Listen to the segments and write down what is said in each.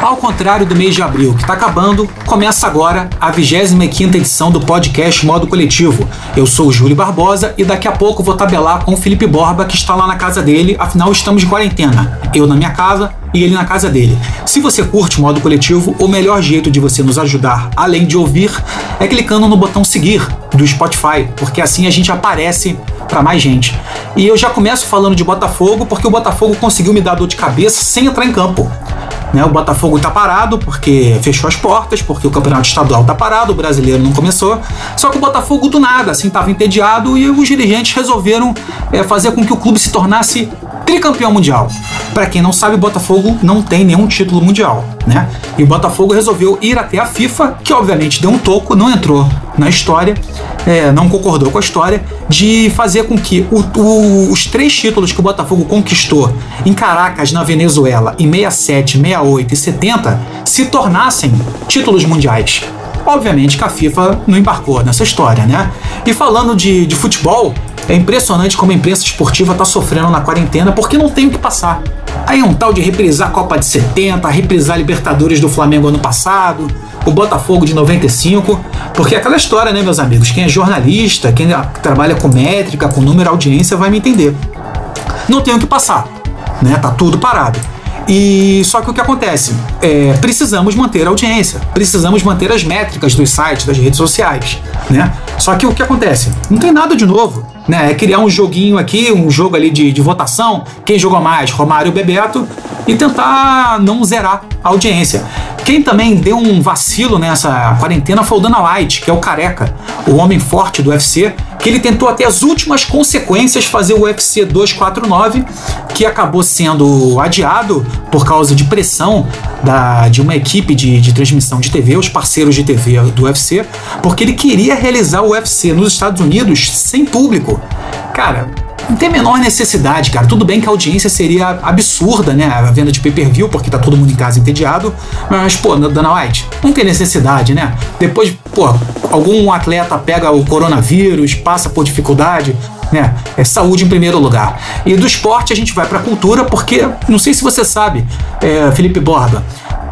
Ao contrário do mês de abril, que está acabando, começa agora a 25 edição do podcast Modo Coletivo. Eu sou o Júlio Barbosa e daqui a pouco vou tabelar com o Felipe Borba, que está lá na casa dele, afinal estamos de quarentena. Eu na minha casa e ele na casa dele. Se você curte Modo Coletivo, o melhor jeito de você nos ajudar, além de ouvir, é clicando no botão seguir do Spotify, porque assim a gente aparece para mais gente. E eu já começo falando de Botafogo, porque o Botafogo conseguiu me dar dor de cabeça sem entrar em campo. Né, o Botafogo está parado porque fechou as portas, porque o campeonato estadual está parado, o brasileiro não começou. Só que o Botafogo do nada, assim, estava entediado e os dirigentes resolveram é, fazer com que o clube se tornasse tricampeão mundial. Para quem não sabe, o Botafogo não tem nenhum título mundial, né? E o Botafogo resolveu ir até a FIFA, que obviamente deu um toco, não entrou na história, é, não concordou com a história, de fazer com que o, o, os três títulos que o Botafogo conquistou em Caracas, na Venezuela, em 67, 68 e 70, se tornassem títulos mundiais. Obviamente que a FIFA não embarcou nessa história, né? E falando de, de futebol, é impressionante como a imprensa esportiva está sofrendo na quarentena porque não tem o que passar. Aí é um tal de reprisar a Copa de 70, reprisar a Libertadores do Flamengo ano passado, o Botafogo de 95, porque é aquela história, né, meus amigos? Quem é jornalista, quem trabalha com métrica, com número, audiência, vai me entender. Não tem o que passar, né? Tá tudo parado. E só que o que acontece? É, precisamos manter a audiência, precisamos manter as métricas dos sites, das redes sociais, né? Só que o que acontece? Não tem nada de novo. Né, é criar um joguinho aqui, um jogo ali de, de votação, quem jogou mais, Romário ou Bebeto, e tentar não zerar a audiência. Quem também deu um vacilo nessa quarentena foi o Dana White, que é o careca, o homem forte do UFC, que ele tentou até as últimas consequências fazer o UFC 249, que acabou sendo adiado por causa de pressão da, de uma equipe de, de transmissão de TV, os parceiros de TV do UFC, porque ele queria realizar o UFC nos Estados Unidos sem público. Cara, não tem a menor necessidade, cara. Tudo bem que a audiência seria absurda, né? A venda de pay-per-view, porque tá todo mundo em casa entediado. Mas, pô, Dana White, não tem necessidade, né? Depois, pô, algum atleta pega o coronavírus, passa por dificuldade, né? É saúde em primeiro lugar. E do esporte a gente vai pra cultura, porque, não sei se você sabe, é, Felipe Borba,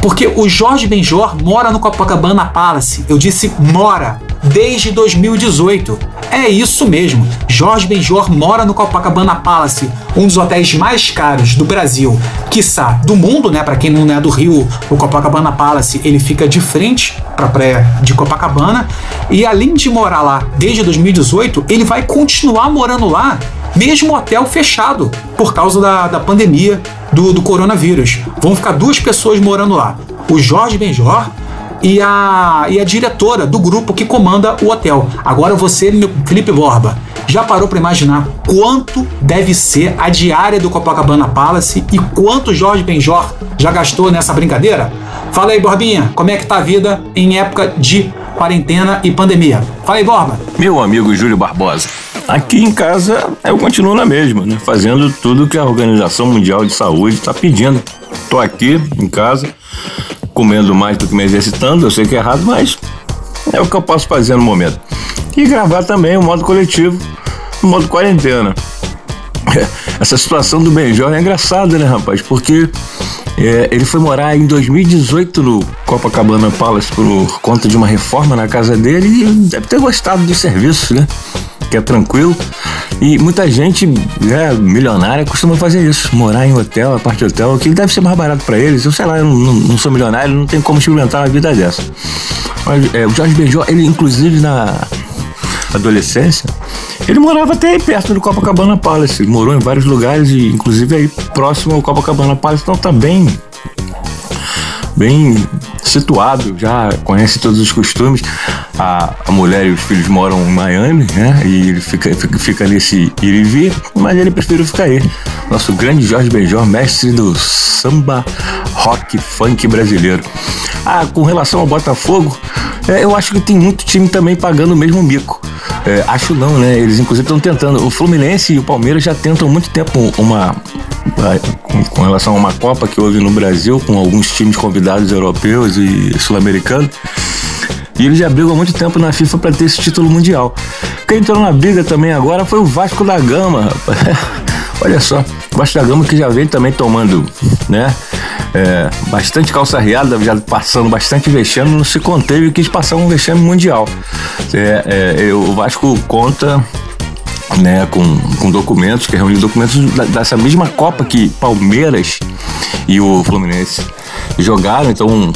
porque o Jorge Benjor mora no Copacabana Palace. Eu disse mora desde 2018. É isso mesmo. Jorge Benjor mora no Copacabana Palace, um dos hotéis mais caros do Brasil, quiçá do mundo, né? Para quem não é do Rio, o Copacabana Palace, ele fica de frente para a praia de Copacabana. E além de morar lá desde 2018, ele vai continuar morando lá mesmo hotel fechado por causa da, da pandemia do, do coronavírus. Vão ficar duas pessoas morando lá: o Jorge Benjor e a, e a diretora do grupo que comanda o hotel. Agora você, Felipe Borba, já parou para imaginar quanto deve ser a diária do Copacabana Palace e quanto Jorge Benjor já gastou nessa brincadeira? Fala aí, Borbinha, como é que tá a vida em época de quarentena e pandemia? Fala aí, Borba. Meu amigo Júlio Barbosa. Aqui em casa eu continuo na mesma, né? Fazendo tudo que a Organização Mundial de Saúde está pedindo. Tô aqui em casa, comendo mais do que me exercitando, eu sei que é errado, mas é o que eu posso fazer no momento. E gravar também o modo coletivo, o modo quarentena. Essa situação do Benjor é engraçada, né, rapaz? Porque é, ele foi morar em 2018 no Copacabana Palace por conta de uma reforma na casa dele e deve ter gostado do serviço, né? Que é tranquilo. E muita gente né, milionária costuma fazer isso, morar em hotel, a parte hotel, que deve ser mais barato para eles. Eu sei lá, eu não, não, sou milionário, não tenho como experimentar uma vida dessa. Mas é, o Jorge Benjó, ele inclusive na adolescência, ele morava até aí perto do Copacabana Palace. Morou em vários lugares e inclusive aí próximo ao Copacabana Palace, então tá bem bem situado, já conhece todos os costumes. A, a mulher e os filhos moram em Miami, né? E ele fica, fica, fica nesse ir e vir, mas ele preferiu ficar aí. Nosso grande Jorge Benjor, mestre do samba, rock, funk brasileiro. Ah, com relação ao Botafogo, é, eu acho que tem muito time também pagando o mesmo mico. É, acho não, né? Eles inclusive estão tentando. O Fluminense e o Palmeiras já tentam há muito tempo uma. Com relação a uma Copa que houve no Brasil, com alguns times convidados europeus e sul-americanos. E eles já brigam há muito tempo na FIFA para ter esse título mundial. quem entrou na briga também agora foi o Vasco da Gama, rapaz. Olha só, o Vasco da Gama que já vem também tomando, né? É, bastante calça riada, já passando bastante vexame, não se conteve e quis passar um vexame mundial. É, é, o Vasco conta né, com, com documentos, que reúne documentos dessa mesma Copa que Palmeiras e o Fluminense jogaram, então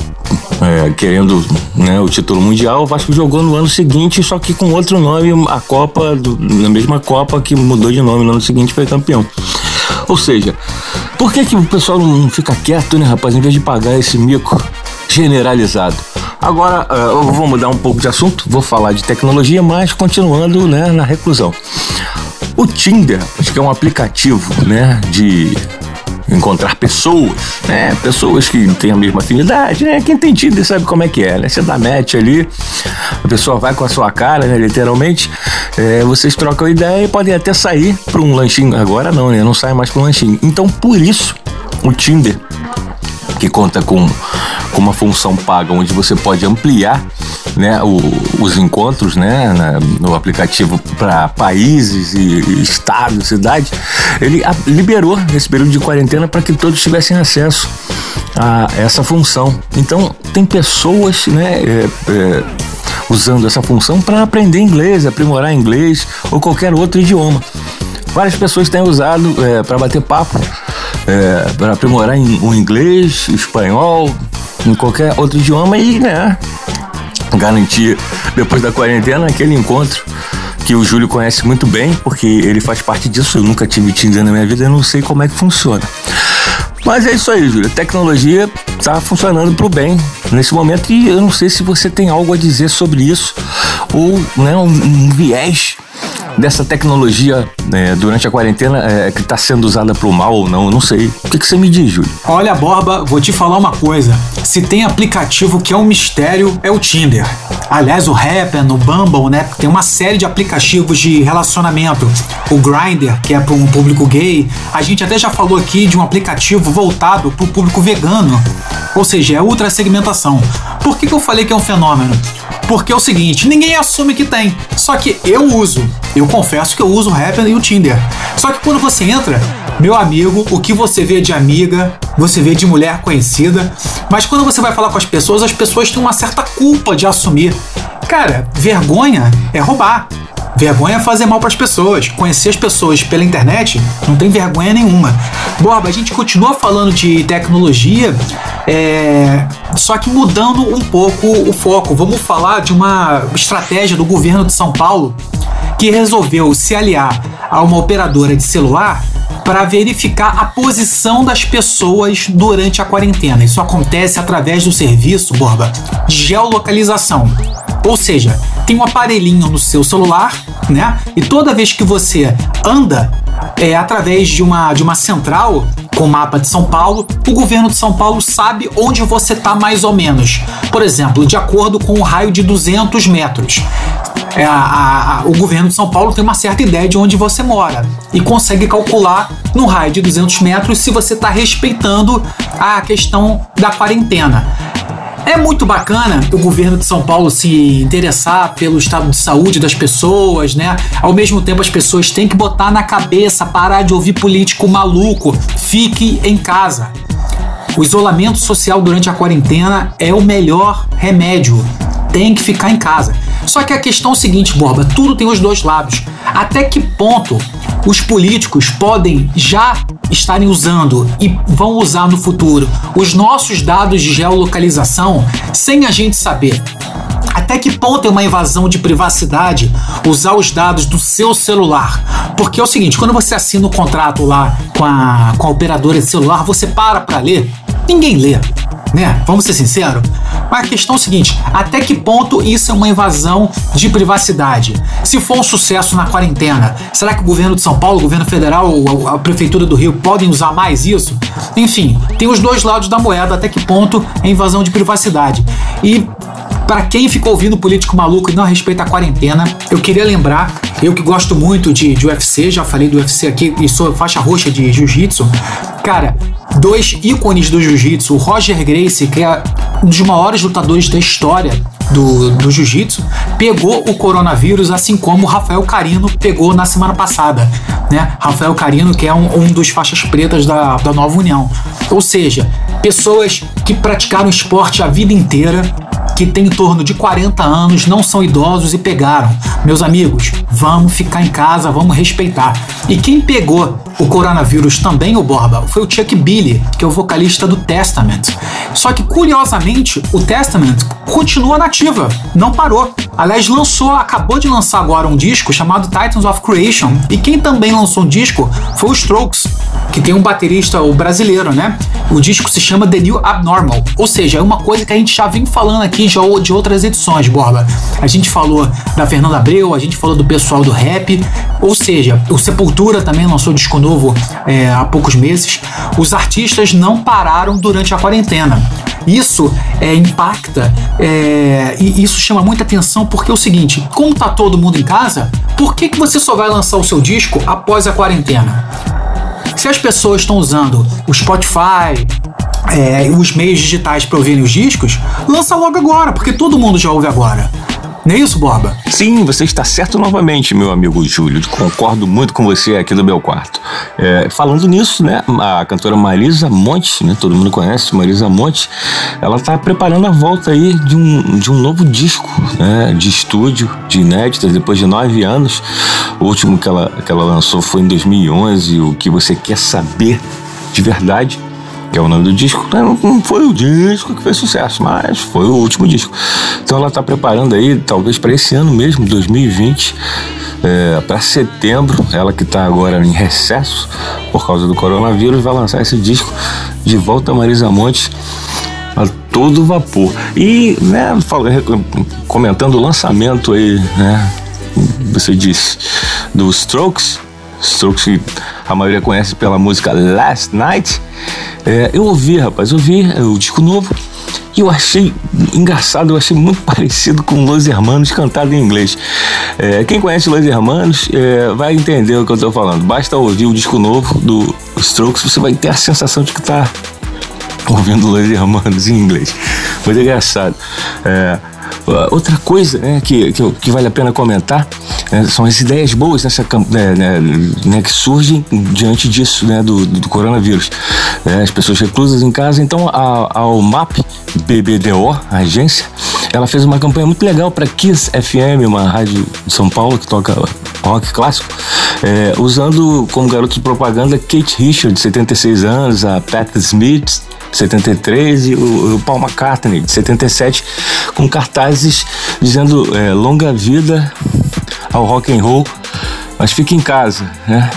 é, querendo né, o título mundial, o Vasco jogou no ano seguinte, só que com outro nome, a Copa, do, na mesma Copa que mudou de nome no ano seguinte foi campeão. Ou seja, por que, que o pessoal não fica quieto, né, rapaz, em vez de pagar esse mico generalizado? Agora, uh, eu vou mudar um pouco de assunto, vou falar de tecnologia, mas continuando né, na reclusão. O Tinder, acho que é um aplicativo né, de encontrar pessoas, né? Pessoas que têm a mesma afinidade, né? Quem tem Tinder sabe como é que é, né? Você dá match ali, a pessoa vai com a sua cara, né? Literalmente, é, vocês trocam ideia e podem até sair para um lanchinho. Agora não, né? Não sai mais para um lanchinho. Então, por isso, o Tinder, que conta com, com uma função paga onde você pode ampliar né, o, os encontros né, na, no aplicativo para países e, estados, cidades, ele a, liberou nesse período de quarentena para que todos tivessem acesso a essa função. Então, tem pessoas né, é, é, usando essa função para aprender inglês, aprimorar inglês ou qualquer outro idioma. Várias pessoas têm usado é, para bater papo, é, para aprimorar o inglês, espanhol, em qualquer outro idioma e né, garantir, depois da quarentena, aquele encontro que o Júlio conhece muito bem, porque ele faz parte disso. Eu nunca tive Tinder na minha vida, eu não sei como é que funciona. Mas é isso aí, Júlio. A tecnologia está funcionando para o bem nesse momento e eu não sei se você tem algo a dizer sobre isso ou né, um, um viés dessa tecnologia né, durante a quarentena é, que está sendo usada para o mal ou não, não sei. O que, que você me diz, Júlio? Olha, Borba, vou te falar uma coisa. Se tem aplicativo que é um mistério, é o Tinder. Aliás, o Happn, o Bumble, né? Tem uma série de aplicativos de relacionamento. O Grindr, que é para um público gay. A gente até já falou aqui de um aplicativo voltado para o público vegano. Ou seja, é ultra segmentação. Por que, que eu falei que é um fenômeno? Porque é o seguinte, ninguém assume que tem. Só que eu uso. Eu confesso que eu uso o Happn e o Tinder. Só que quando você entra, meu amigo, o que você vê de amiga, você vê de mulher conhecida. Mas quando você vai falar com as pessoas, as pessoas têm uma certa culpa de assumir. Cara, vergonha é roubar. Vergonha é fazer mal para as pessoas. Conhecer as pessoas pela internet não tem vergonha nenhuma. Borba, a gente continua falando de tecnologia, é... só que mudando um pouco o foco. Vamos falar de uma estratégia do governo de São Paulo que resolveu se aliar a uma operadora de celular para verificar a posição das pessoas durante a quarentena. Isso acontece através do serviço, Borba, de geolocalização. Ou seja, tem um aparelhinho no seu celular, né? E toda vez que você anda é, através de uma, de uma central com mapa de São Paulo, o governo de São Paulo sabe onde você está mais ou menos. Por exemplo, de acordo com o raio de 200 metros. É, a, a, o governo de São Paulo tem uma certa ideia de onde você mora e consegue calcular no raio de 200 metros se você está respeitando a questão da quarentena. É muito bacana o governo de São Paulo se interessar pelo estado de saúde das pessoas, né? Ao mesmo tempo, as pessoas têm que botar na cabeça, parar de ouvir político maluco. Fique em casa. O isolamento social durante a quarentena é o melhor remédio. Tem que ficar em casa. Só que a questão é o seguinte, Borba: tudo tem os dois lados. Até que ponto os políticos podem já estarem usando e vão usar no futuro os nossos dados de geolocalização sem a gente saber? Até que ponto é uma invasão de privacidade usar os dados do seu celular? Porque é o seguinte, quando você assina o contrato lá com a, com a operadora de celular, você para para ler, ninguém lê né? Vamos ser sinceros. Mas a questão é o seguinte: até que ponto isso é uma invasão de privacidade? Se for um sucesso na quarentena, será que o governo de São Paulo, o governo federal ou a prefeitura do Rio podem usar mais isso? Enfim, tem os dois lados da moeda, até que ponto é invasão de privacidade. E para quem ficou ouvindo político maluco e não respeita a quarentena, eu queria lembrar, eu que gosto muito de, de UFC, já falei do UFC aqui e sou faixa roxa de jiu-jitsu. Cara, dois ícones do jiu-jitsu, o Roger Gracie, que é um dos maiores lutadores da história do, do jiu-jitsu, pegou o coronavírus, assim como o Rafael Carino pegou na semana passada. Né? Rafael Carino, que é um, um dos faixas pretas da, da Nova União. Ou seja, pessoas que praticaram esporte a vida inteira, que têm em torno de 40 anos, não são idosos e pegaram. Meus amigos, vamos ficar em casa, vamos respeitar. E quem pegou o coronavírus também, o Borba, foi o Chuck Billy, que é o vocalista do Testament. Só que, curiosamente, o Testament continua nativa, não parou. Aliás, lançou, acabou de lançar agora um disco chamado Titans of Creation. E quem também lançou um disco foi o Strokes, que tem um baterista, o brasileiro, né? O disco se chama The New Abnormal. Ou seja, é uma coisa que a gente já vem falando aqui já de outras edições, Borba. A gente falou da Fernanda Abreu, a gente falou do pessoal do rap. Ou seja, o Sepultura também lançou disco novo é, há poucos meses. Os artistas não pararam durante a quarentena. Isso é, impacta é, e isso chama muita atenção porque é o seguinte: como tá todo mundo em casa, por que, que você só vai lançar o seu disco após a quarentena? Se as pessoas estão usando o Spotify, é, os meios digitais para ouvirem os discos, lança logo agora, porque todo mundo já ouve agora. Não é isso, Borba? Sim, você está certo novamente, meu amigo Júlio. Concordo muito com você aqui do meu quarto. É, falando nisso, né, a cantora Marisa Monte, né, todo mundo conhece Marisa Monte, ela está preparando a volta aí de um, de um novo disco né, de estúdio, de inéditas, depois de nove anos. O último que ela, que ela lançou foi em 2011, O Que Você Quer Saber de Verdade que é o nome do disco, né? não foi o disco que fez sucesso, mas foi o último disco. Então ela está preparando aí, talvez para esse ano mesmo, 2020, é, para setembro, ela que está agora em recesso por causa do coronavírus, vai lançar esse disco de volta a Marisa Monte a todo vapor. E, né, comentando o lançamento aí, né, você disse, do Strokes, Strokes que a maioria conhece pela música Last Night, é, eu ouvi, rapaz, eu ouvi é, o disco novo e eu achei engraçado, eu achei muito parecido com Los Hermanos cantado em inglês. É, quem conhece Los Hermanos é, vai entender o que eu estou falando. Basta ouvir o disco novo do Strokes, você vai ter a sensação de que está ouvindo Los Hermanos em inglês. Muito engraçado. É, outra coisa né, que, que, que, vale a pena comentar né, são as ideias boas nessa, né, né, né, que surgem diante disso, né, do, do coronavírus. É, as pessoas reclusas em casa. Então, a, a BBDO, a agência, ela fez uma campanha muito legal para Kiss FM, uma rádio de São Paulo que toca rock clássico, é, usando como garoto de propaganda Kate Richards, de 76 anos, a Pat Smith, 73, e o, o Paul McCartney, de 77, com cartazes dizendo é, longa vida ao rock and roll, mas fique em casa, né?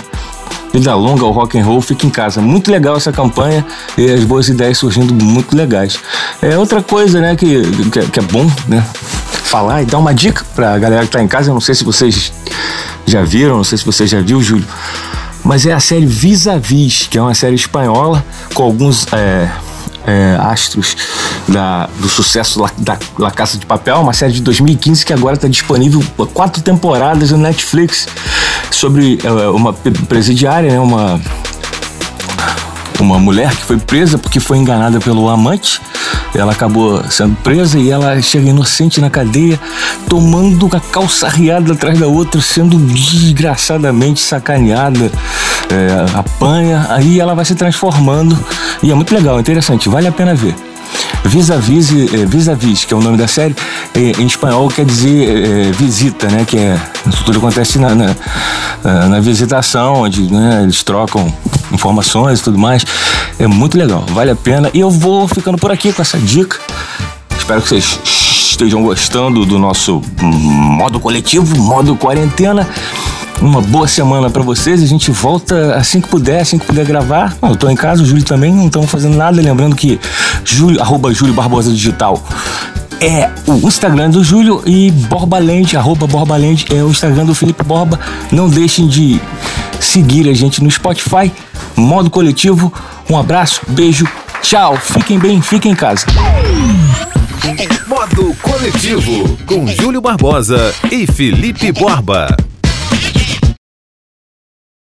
Vida longa ao rock and roll, fique em casa. Muito legal essa campanha e as boas ideias surgindo muito legais. É outra coisa, né, que, que, que é bom, né? Falar e dar uma dica pra galera que tá em casa. Eu não sei se vocês já viram, não sei se você já viu, Júlio. Mas é a série Vis a Vis, que é uma série espanhola com alguns é, é, astros da, do sucesso La, da La Casa de Papel, uma série de 2015 que agora está disponível quatro temporadas no Netflix sobre é, uma presidiária, né, uma uma mulher que foi presa porque foi enganada pelo amante. Ela acabou sendo presa e ela chega inocente na cadeia, tomando a calça riada atrás da outra, sendo desgraçadamente sacaneada, é, apanha. Aí ela vai se transformando e é muito legal, interessante, vale a pena ver. Vis-a-vis, é, vis-a-vis, que é o nome da série, é, em espanhol quer dizer é, visita, né? Que é tudo acontece na, na, na visitação, onde né, eles trocam informações e tudo mais. É muito legal, vale a pena. E eu vou ficando por aqui com essa dica. Espero que vocês estejam gostando do nosso modo coletivo, modo quarentena. Uma boa semana para vocês. A gente volta assim que puder, assim que puder gravar. eu tô em casa, o Júlio também, não estamos fazendo nada. Lembrando que Júlio, arroba Júlio Barbosa Digital é o Instagram do Júlio e Borbalente, arroba Borbalente é o Instagram do Felipe Borba. Não deixem de seguir a gente no Spotify, modo coletivo. Um abraço, beijo, tchau, fiquem bem, fiquem em casa. Modo coletivo com Júlio Barbosa e Felipe Borba.